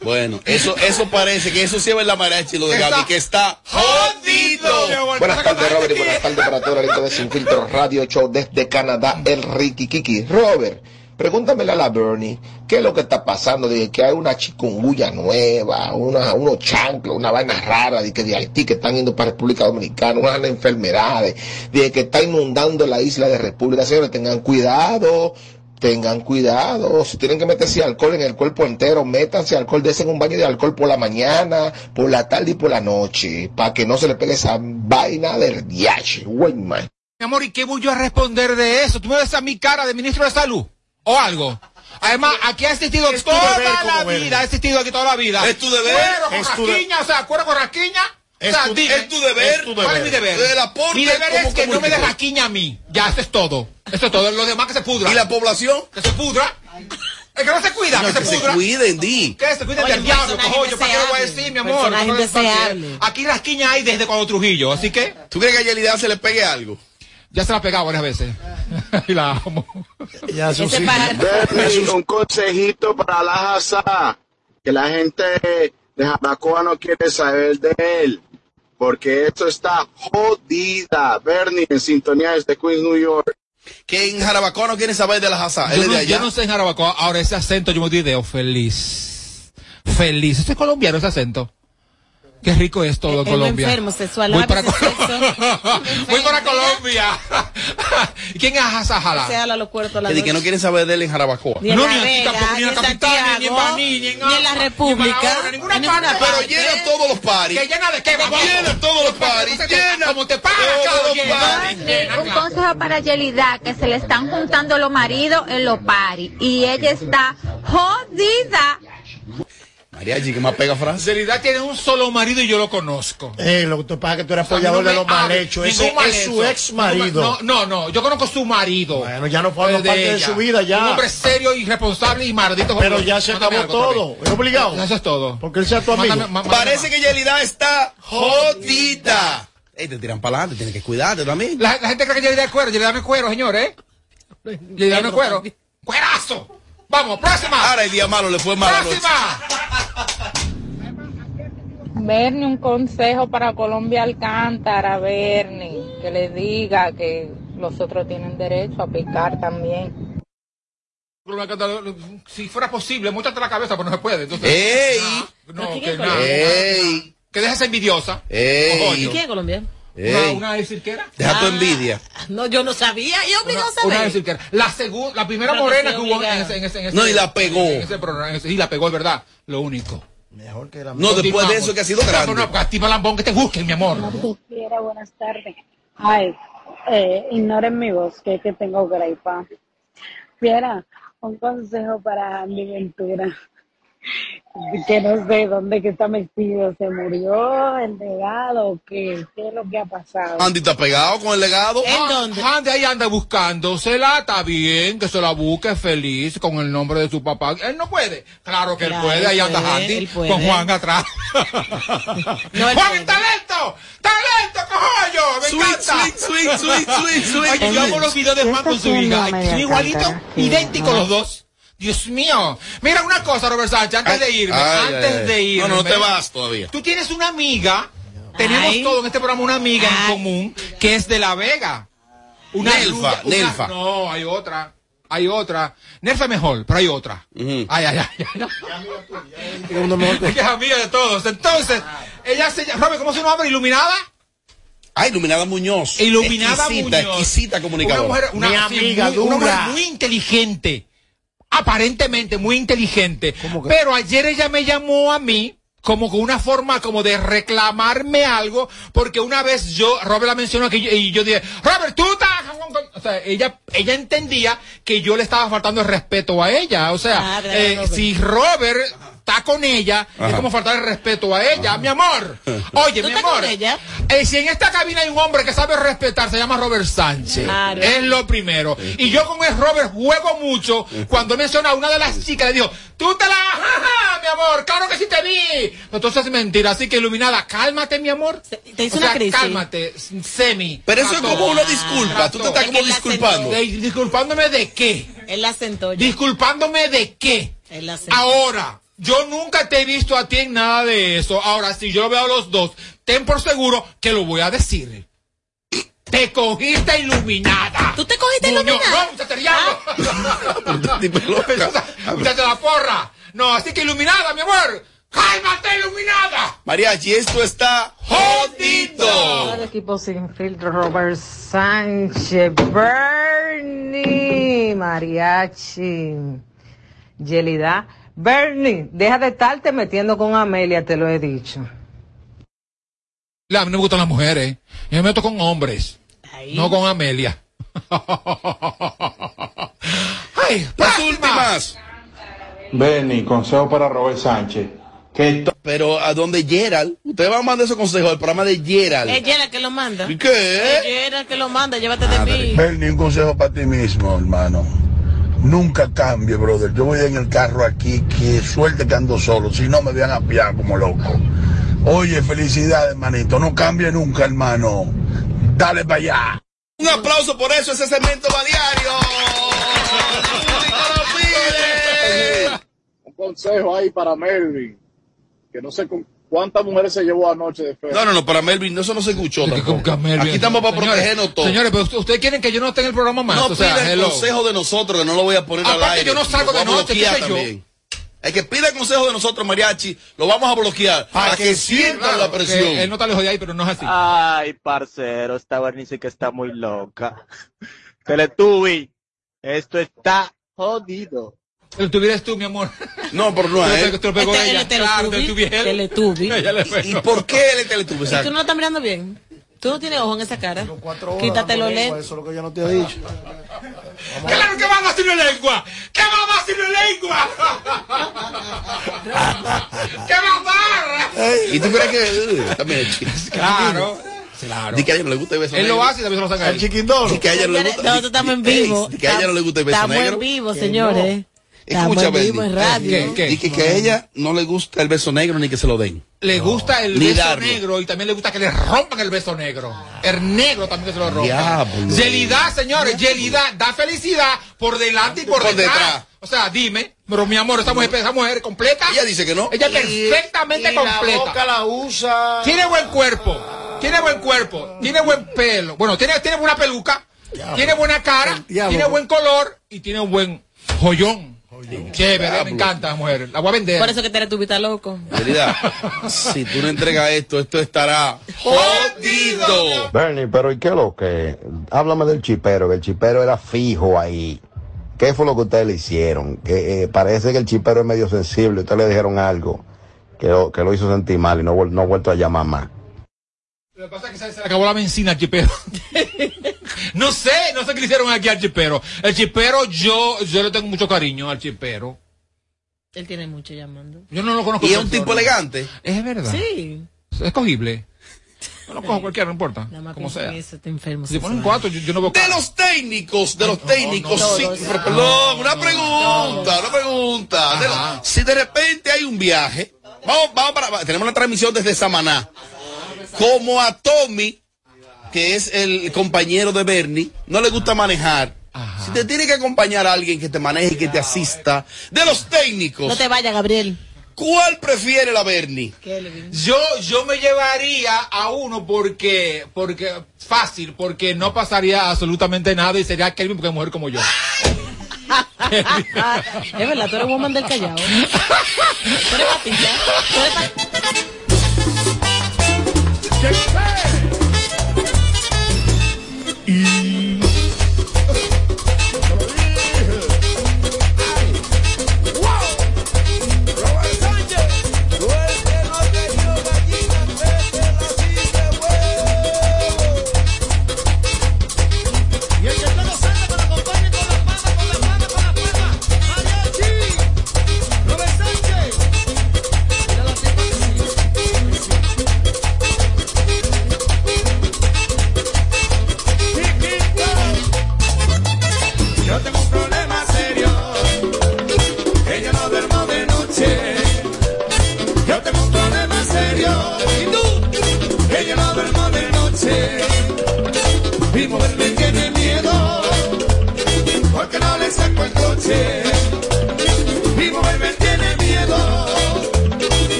Bueno, eso, eso parece que eso sí es la mariachi lo de Gaby, que está jodido. Buenas tardes, Robert, y buenas tardes para todo el equipo de Sin Filtro Radio Show desde Canadá, el Ricky Kiki. Robert, pregúntamele a la Bernie, ¿qué es lo que está pasando? De que hay una chikungunya nueva, una, unos chanclos, una vaina rara, de que de Haití que están yendo para República Dominicana, unas enfermedades, de que está inundando la isla de República. Señores, tengan cuidado. Tengan cuidado, si tienen que meterse alcohol en el cuerpo entero, métanse alcohol, desen un baño de alcohol por la mañana, por la tarde y por la noche, para que no se le pegue esa vaina del diache, güey, man. Mi amor, ¿y qué voy yo a responder de eso? ¿Tú me ves a mi cara de ministro de salud? ¿O algo? Además, aquí ha existido toda la vida, ha existido aquí toda la vida. Es tu deber. Cuero con Es tu de- rasquiña, o sea, cuero con rasquiña. Es o sea, tu- dime, es tu deber. Es tu ¿Cuál es mi deber. El aporte mi deber es que no me comunicador. rasquiña a mí. Ya, eso es todo. Eso es todo. Lo demás que se pudra. ¿Y la población? Que se pudra. El que no se cuida, No, que se que se pudra. cuiden, di. Que se cuiden Oye, del diablo, personaje cojoyo. ¿Para qué lo voy a decir, mi amor? No. Aquí rasquiña hay desde cuando Trujillo, así que ¿Tú crees que a Yelida se le pegue algo? ya se la ha pegado varias veces. y la amo. Ya, eso sí. un consejito para la Haza, que la gente de Jaracoa no quiere saber de él, porque esto está jodida. Bernie, en sintonía desde Queens, New York. Que en Jarabacoa no quieren saber de la Hazá. Él Yo es no, yo no sé en Jarabacoa, ahora ese acento yo me video feliz. Feliz. Este es colombiano ese acento. Qué rico es todo Colombia. enfermo sexual, Voy para, sexo. Voy para Colombia. ¿Y quién es Se Hazajala? habla los cuerpos la Que, no quieren saber de él en Jarabacoa. Ni en No, La ni Vega, tampoco, ni en la capital, ni en Baní, ni en ni en la República, en ninguna en ninguna parte. Pero llena todos los paris. Que llena de qué? Llena todos los paris. Llena Como te paris. Llena, Un consejo para Yelida, que se le están juntando los maridos en los paris y ella está jodida. Mariachi, que más pega frase. Celidad tiene un solo marido y yo lo conozco. Eh, lo que te pasa es que tú eres O sea, apoyador no de los mal hechos. Ese mal es su ex marido. No, no, no, yo conozco su marido. Bueno, ya no forma parte de su vida ya. Un hombre serio, irresponsable y maldito. Pero ya se Mándame acabó algo todo. Es obligado. Eso es todo. Porque él sea tu amigo. Mándame- má- Parece que Yelida está jodida. Ey, te tiran para adelante, tienes que cuidarte también. La, la gente cree que Yelida es cuero. Yelida no es cuero, señores. ¿eh? Yelida no es cuero. ¡Cuerazo! Vamos, próxima. Ahora el día malo le fue mal. Próxima. Bernie, un consejo para Colombia Alcántara, Bernie, que le diga que los otros tienen derecho a picar también. Si fuera posible, muéstrate la cabeza, pero no se puede. Entonces, ¡Ey! No, ¿Quién que nada. Que dejes envidiosa. ¡Ey! ¿Y quién es Colombia? Una, ¡Ey! una cirquera. Deja tu Ah. envidia. No, yo no sabía. Yo obligado a Una cirquera. La segunda, la primera Pero morena que hubo en ese, en ese, en ese- No, y la pegó. en ese programa. en ese- y la pegó, es verdad. Lo único. Mejor que la No, después de eso que ha sido grande. No, no, activa lambón que te busquen, mi amor. Fiera, buenas tardes. Ay, eh, ignoren mi voz, que es que tengo gripa. Fiera, un consejo para mi Ventura. Que no sé dónde que está metido. ¿Se murió el legado qué? ¿Qué es lo que ha pasado? Andy está pegado con el legado. ¿En dónde? Andy ahí anda buscándosela, está bien, que se la busque feliz con el nombre de su papá. Él no puede. Claro que Claro, él puede, ahí anda Andy con Juan atrás. No, Juan, puede. talento, talento, cojoyo, me Sweet, encanta. sweet, sweet, sweet, sweet, sweet. Oye, yo amo los videos de Juan con su hija. Igualitos, idénticos los dos. Dios mío. Mira una cosa, Robert Sánchez, antes de irme, Ay, antes ay, ay. de irme. No, no te vas todavía. Tú tienes una amiga, tenemos Ay. todo en este programa una amiga Ay. en común, que es de La Vega. Una Nelfa, una- Nelfa. No, hay otra. Hay otra. Nelfa es mejor, pero hay otra. Ujú. Ay, ay, ay. ay. Que- es amiga de todos. Entonces, ella se llama, Robert, ¿cómo se llama? ¿Iluminada? Ah, Iluminada Muñoz. Iluminada exquisita, Muñoz. exquisita comunicadora. Una mujer, una, Mi sí, amiga muy, una mujer muy inteligente. Aparentemente muy inteligente. Pero ayer ella me llamó a mí como con una forma como de reclamarme algo, porque una vez yo, Robert la mencionó aquí y yo dije, Robert, tú estás... O sea, ella, ella entendía que yo le estaba faltando el respeto a ella. O sea, Ah, eh, Robert. si Robert está con ella, es como faltar el respeto a ella, mi amor. Oye, ¿Tú mi estás amor. con ella? eh, si en esta cabina hay un hombre que sabe respetar, se llama Robert Sánchez. Claro. Es lo primero. Y yo con el Robert juego mucho. Cuando menciona a una de las chicas, le digo, tú te la... ¡Ja, mi amor! ¡Claro que sí te vi! Entonces es mentira. Así que, iluminada, cálmate, mi amor. te hizo O sea, una crisis. Cálmate, semi. Pero eso es como una disculpa. Tú te estás Es como disculpando. De- ¿Disculpándome de qué? Él la sentó ya. ¿Disculpándome de qué? Él la sentó. Ahora, yo nunca te he visto a ti en nada de eso. Ahora, si yo veo a los dos, ten por seguro que lo voy a decir. Te cogiste iluminada. ¿Tú te cogiste Muñoz, iluminada? No, muchacha, diablo. Muchacha, la porra. No, así que iluminada, mi amor. ¡Cálmate, iluminada! Mariachi, esto está jodido. El equipo sin filtro, Robert Sánchez, Bernie, Mariachi, Yelida. Bernie, deja de estarte metiendo con Amelia, te lo he dicho. La, a mí no me gustan las mujeres. Yo me meto con hombres. No con Amelia. Ay, Las últimas. Benny, consejo para Robert Sánchez. Que Pero a donde Gerald, usted va a mandar esos consejos al programa de Gerald. Es la que lo manda. ¿Y qué? Ella era la que lo manda, llévate de mí. Bernie, un consejo para ti mismo, hermano. Nunca cambie, brother. Yo voy en el carro aquí, que suerte que ando solo, si no me vean a piar como loco. Oye, felicidades, hermanito. No cambie nunca, hermano. Dale para allá. Un aplauso por eso, ese segmento va diario. Un consejo ahí para Melvin, que no con cuántas mujeres se llevó anoche de fe. No, no, no, para Melvin, eso no se escuchó. Aquí estamos para Señores, protegernos todos. Señores, pero usted- ustedes quieren que yo no esté en el programa más. no o sea, pida el hello. consejo de nosotros, que no lo voy a poner al Aparte, aire. yo no salgo de noche, ¿qué sé yo? El que pida el consejo de nosotros, Mariachi, lo vamos a bloquear. Para que sientan Claro, la presión. que él no está lejos de ahí, pero no es así. Ay, parcero, esta Bernice que está muy loca. Teletubi, esto está jodido. Pero tuvieras tú, mi amor. No, pero no Te lo es. pegó- te lo pegó Este- ella. él es Claro, es él. Teletubby. Ella le ¿Y por qué él es Teletubby? ¿Y tú no lo estás mirando bien? Tú no tienes ojo en esa cara. Quítate los Eso lentes. es lo que yo no te he dicho. Claro que va a decir lengua. ¿Qué va a decir lengua? ¿Qué va a dar? ¿Y tú crees que uh, también Claro. Claro. Di que a ella no le gusta el beso Él lo negro. hace y también se lo saca a él. Chiquindón. Di que a ella no le gusta. Nosotros estamos en vivo. Ey, di que a ella no le gusta el beso Estamos negro. en vivo, Que señores. Escucha, en. ¿Qué, que, que a ella no le gusta el beso negro ni que se lo den. Le gusta el Ni beso darlo. negro y también le gusta que le rompan el beso negro. El negro también que se lo rompan. Yelida, señores, Yelida da felicidad por delante y por, Por detrás. detrás. O sea, dime, pero mi amor, esa mujer, esa mujer completa. Ella dice que no. Ella es perfectamente y la completa. boca la usa. Tiene buen cuerpo, tiene buen cuerpo, tiene buen pelo. Bueno, tiene, tiene buena peluca, tiene buena cara, tiene buen color y tiene un buen joyón. Chévere, me encanta, mujer. La voy a vender. Por eso que Teletubby está loco. Querida, si tú no entregas esto, esto estará jodido. Bernie, pero ¿y qué es lo que? Háblame del chipero, que el chipero era fijo ahí. ¿Qué fue lo que ustedes le hicieron? Que eh, parece que el chipero es medio sensible. Ustedes le dijeron algo que lo, que lo hizo sentir mal y no, no ha vuelto a llamar más. Lo que pasa es que se, se le acabó la benzina al chipero. no sé, no sé qué le hicieron aquí al chipero. El chipero, yo, yo le tengo mucho cariño al chipero. Él tiene mucho llamando. Yo no lo conozco. Y es un tipo elegante. Es verdad. Sí. Es cogible. No lo cojo cualquiera, no importa. Nada más Como sea. en eso, te enfermo. Si ponen cuatro, yo, yo no veo De los técnicos, de los técnicos, no, sí, pero perdón, una pregunta, una pregunta. De lo- si de repente hay un viaje, vamos, vamos para, tenemos la transmisión desde Samaná, como a Tommy, que es el compañero de Bernie, no le gusta manejar. Si te tiene que acompañar a alguien que te maneje y que te asista, de los técnicos, No te vayas, Gabriel. ¿cuál prefiere la Bernie? Yo, yo me llevaría a uno porque, porque, fácil, porque no pasaría absolutamente nada y sería Kelvin porque es mujer como yo. es verdad, tú eres woman del Callao. tú eres patita. Tú eres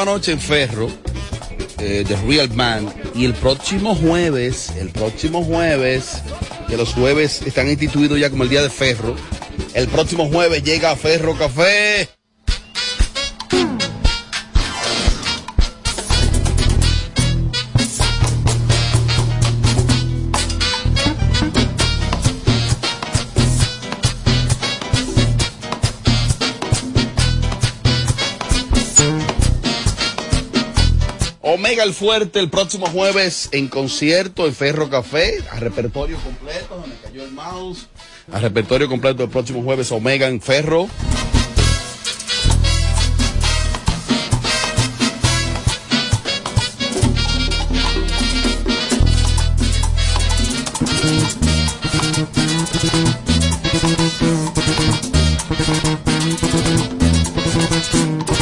anoche en Ferro, eh, The Real Man, y el próximo jueves, el próximo jueves, que los jueves están instituidos ya como el día de Ferro, el próximo jueves llega Ferro Café. llega el fuerte el próximo jueves en concierto en Ferro Café, a repertorio completo, me cayó el mouse. A repertorio completo el próximo jueves Omega en Ferro.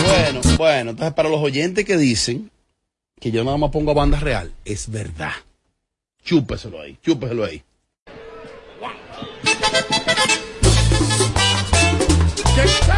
Bueno, bueno, entonces para los oyentes que dicen que yo nada más pongo a banda real, es verdad. Chúpeselo ahí, chúpeselo ahí. ¿Qué?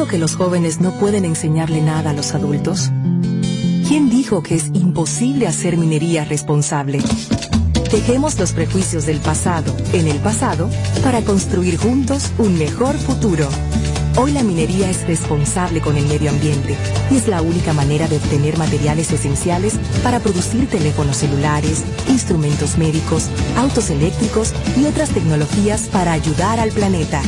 dijo que los jóvenes no pueden enseñarle nada a los adultos? ¿Quién dijo que es imposible hacer minería responsable? Dejemos los prejuicios del pasado en el pasado para construir juntos un mejor futuro. Hoy la minería es responsable con el medio ambiente y es la única manera de obtener materiales esenciales para producir teléfonos celulares, instrumentos médicos, autos eléctricos y otras tecnologías para ayudar al planeta.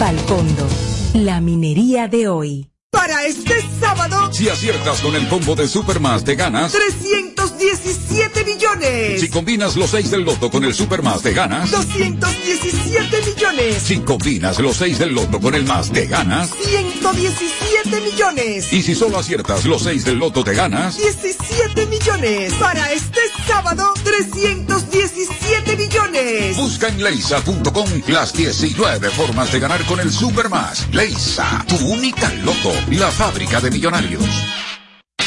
Falcondo, la minería de hoy. Para este sábado, Si aciertas con el combo de Supermas te ganas. 317 millones. Si combinas los 6 del loto con el Supermas te ganas. 217 millones. Si combinas los 6 del loto con el más te ganas. 117 millones. Y si solo aciertas los 6 del loto te ganas. 17 millones. Para este sábado, 317 millones. Busca en leisa.com las 19 formas de ganar con el Supermas. Leisa, tu única loto, la fábrica de millonarios.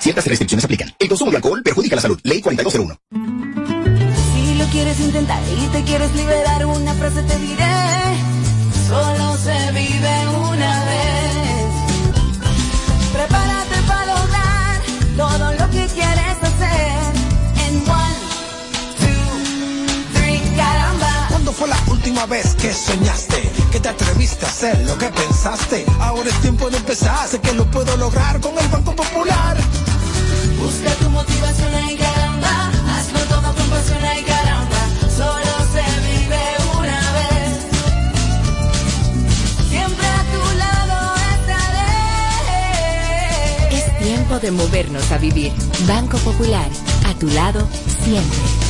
Ciertas restricciones aplican. El consumo de alcohol perjudica la salud. Ley 4201. Si lo quieres intentar y te quieres liberar, una frase te diré. Solo última vez que soñaste? Que te atreviste a hacer lo que pensaste. Ahora es tiempo de empezar. Sé que lo puedo lograr con el Banco Popular. Busca tu motivación ahí, caramba. Hazlo todo con pasión ahí, caramba. Solo se vive una vez. Siempre a tu lado estaré. Es tiempo de movernos a vivir. Banco Popular, a tu lado siempre.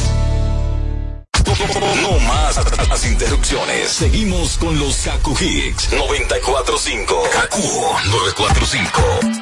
No más las interrupciones. Seguimos con los Kaku Hicks 945. Kaku 945.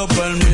los permisos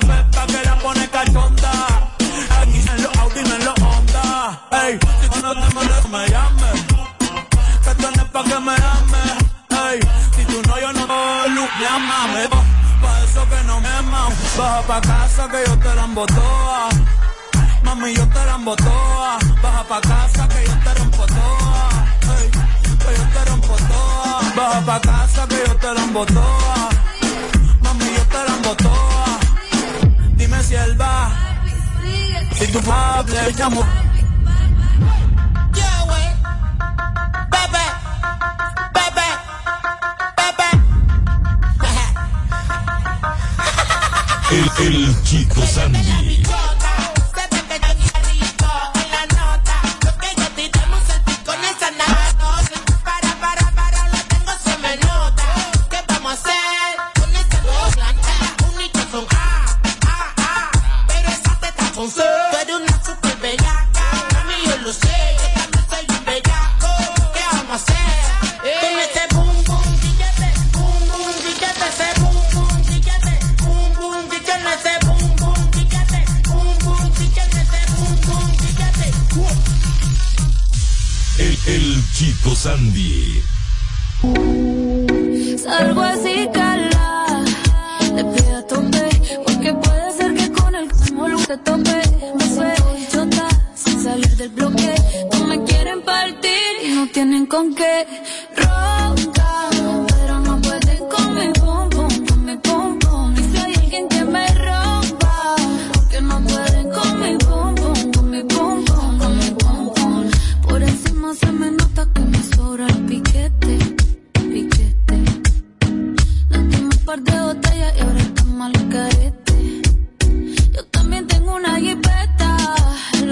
pepa que la pone cachonda. Aquí en los Audi, no en los Honda. Ey, si tú no te me llames. Que tú no es pa' que me ames. Ey, si tú no, yo no te llámame. Pa' eso que no me amas. Baja pa' casa que yo te la embotoa. Mami, yo te la embotoa. Baja pa' casa que yo te rompo toa. Ey, que yo te rompo toa. Baja pa' casa que yo te la embotoa. Si tú hables, llamo. El, el chico Sandy. Sandy.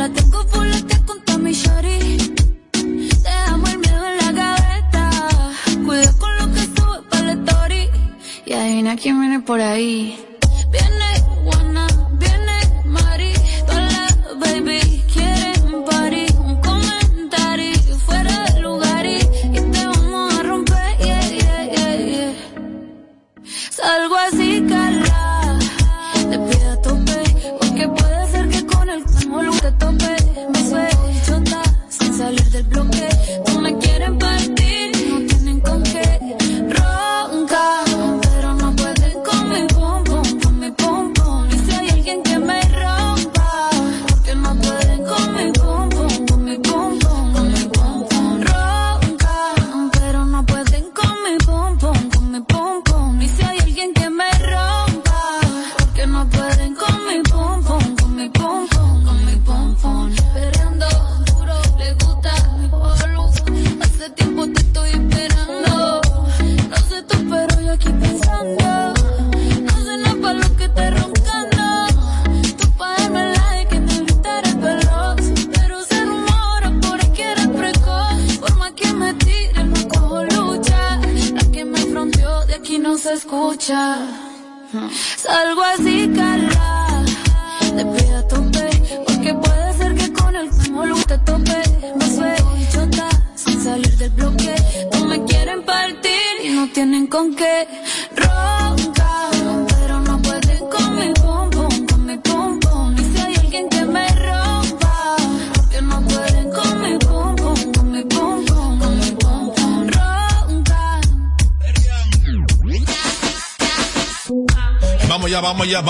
Ahora tengo fulete con toda mi shari. Te amo el miedo en la gaveta. Cuida con lo que sube para la story. Y adivina quién viene por ahí.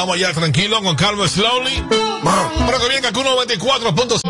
Vamos allá tranquilo con Calvo Slowly. Pero que venga con 94.5.